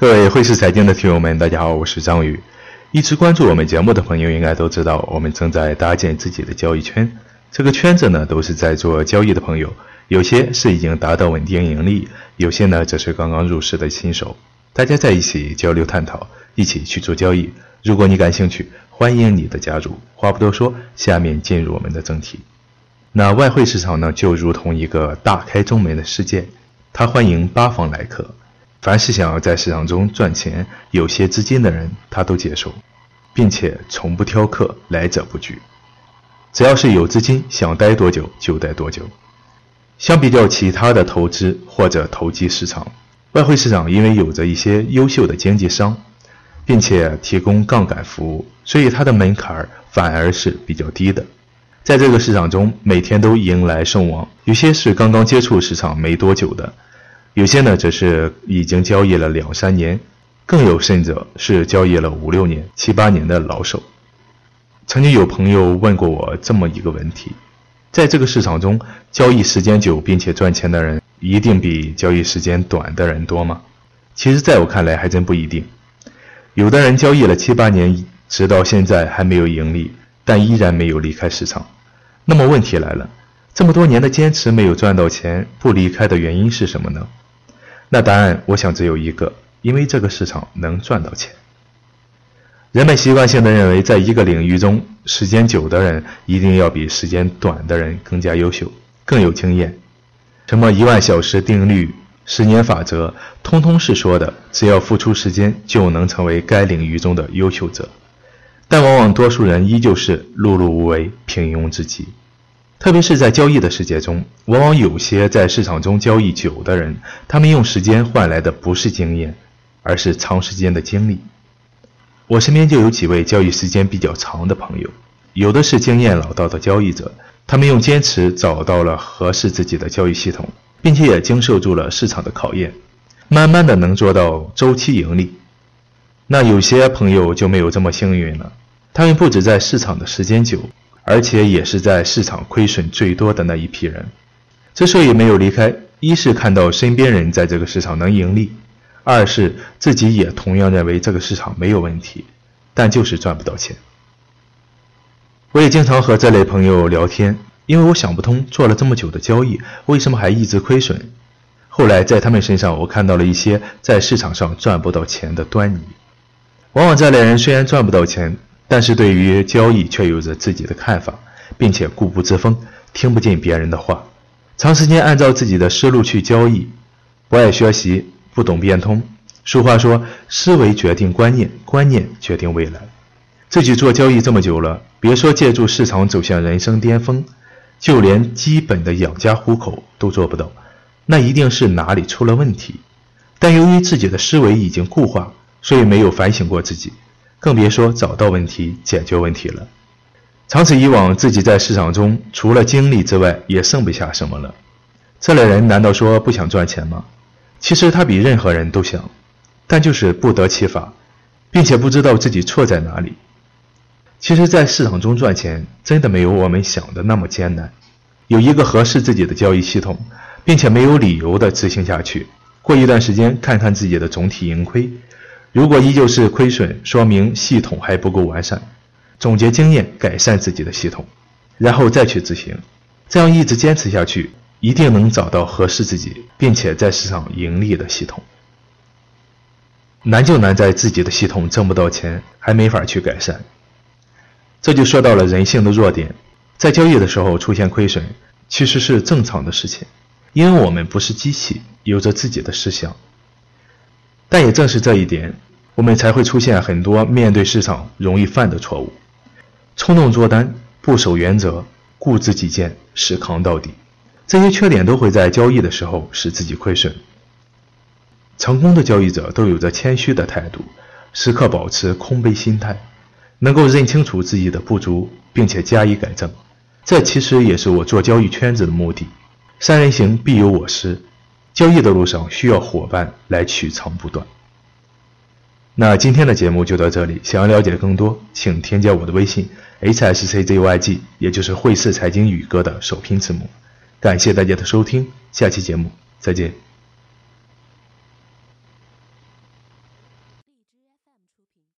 各位汇市财经的听友们，大家好，我是张宇。一直关注我们节目的朋友应该都知道，我们正在搭建自己的交易圈。这个圈子呢，都是在做交易的朋友，有些是已经达到稳定盈利，有些呢则是刚刚入市的新手。大家在一起交流探讨，一起去做交易。如果你感兴趣，欢迎你的加入。话不多说，下面进入我们的正题。那外汇市场呢，就如同一个大开中门的世界，它欢迎八方来客。凡是想要在市场中赚钱、有些资金的人，他都接受，并且从不挑客，来者不拒。只要是有资金，想待多久就待多久。相比较其他的投资或者投机市场，外汇市场因为有着一些优秀的经纪商，并且提供杠杆服务，所以它的门槛反而是比较低的。在这个市场中，每天都迎来送往，有些是刚刚接触市场没多久的。有些呢，则是已经交易了两三年，更有甚者是交易了五六年、七八年的老手。曾经有朋友问过我这么一个问题：在这个市场中，交易时间久并且赚钱的人，一定比交易时间短的人多吗？其实，在我看来，还真不一定。有的人交易了七八年，直到现在还没有盈利，但依然没有离开市场。那么问题来了，这么多年的坚持没有赚到钱，不离开的原因是什么呢？那答案我想只有一个，因为这个市场能赚到钱。人们习惯性的认为，在一个领域中，时间久的人一定要比时间短的人更加优秀、更有经验。什么一万小时定律、十年法则，通通是说的，只要付出时间就能成为该领域中的优秀者。但往往多数人依旧是碌碌无为、平庸之极。特别是在交易的世界中，往往有些在市场中交易久的人，他们用时间换来的不是经验，而是长时间的经历。我身边就有几位交易时间比较长的朋友，有的是经验老道的交易者，他们用坚持找到了合适自己的交易系统，并且也经受住了市场的考验，慢慢的能做到周期盈利。那有些朋友就没有这么幸运了，他们不止在市场的时间久。而且也是在市场亏损最多的那一批人，之所以没有离开，一是看到身边人在这个市场能盈利，二是自己也同样认为这个市场没有问题，但就是赚不到钱。我也经常和这类朋友聊天，因为我想不通，做了这么久的交易，为什么还一直亏损？后来在他们身上，我看到了一些在市场上赚不到钱的端倪。往往这类人虽然赚不到钱，但是对于交易却有着自己的看法，并且固步自封，听不进别人的话，长时间按照自己的思路去交易，不爱学习，不懂变通。俗话说，思维决定观念，观念决定未来。自己做交易这么久了，别说借助市场走向人生巅峰，就连基本的养家糊口都做不到，那一定是哪里出了问题。但由于自己的思维已经固化，所以没有反省过自己。更别说找到问题、解决问题了。长此以往，自己在市场中除了经历之外，也剩不下什么了。这类人难道说不想赚钱吗？其实他比任何人都想，但就是不得其法，并且不知道自己错在哪里。其实，在市场中赚钱真的没有我们想的那么艰难。有一个合适自己的交易系统，并且没有理由的执行下去，过一段时间看看自己的总体盈亏。如果依旧是亏损，说明系统还不够完善。总结经验，改善自己的系统，然后再去执行，这样一直坚持下去，一定能找到合适自己并且在市场盈利的系统。难就难在自己的系统挣不到钱，还没法去改善。这就说到了人性的弱点，在交易的时候出现亏损，其实是正常的事情，因为我们不是机器，有着自己的思想。但也正是这一点，我们才会出现很多面对市场容易犯的错误：冲动做单、不守原则、固执己见、死扛到底。这些缺点都会在交易的时候使自己亏损。成功的交易者都有着谦虚的态度，时刻保持空杯心态，能够认清楚自己的不足，并且加以改正。这其实也是我做交易圈子的目的。三人行必有我师。交易的路上需要伙伴来取长补短。那今天的节目就到这里，想要了解更多，请添加我的微信 hsczyg，也就是汇市财经宇哥的首拼字母。感谢大家的收听，下期节目再见。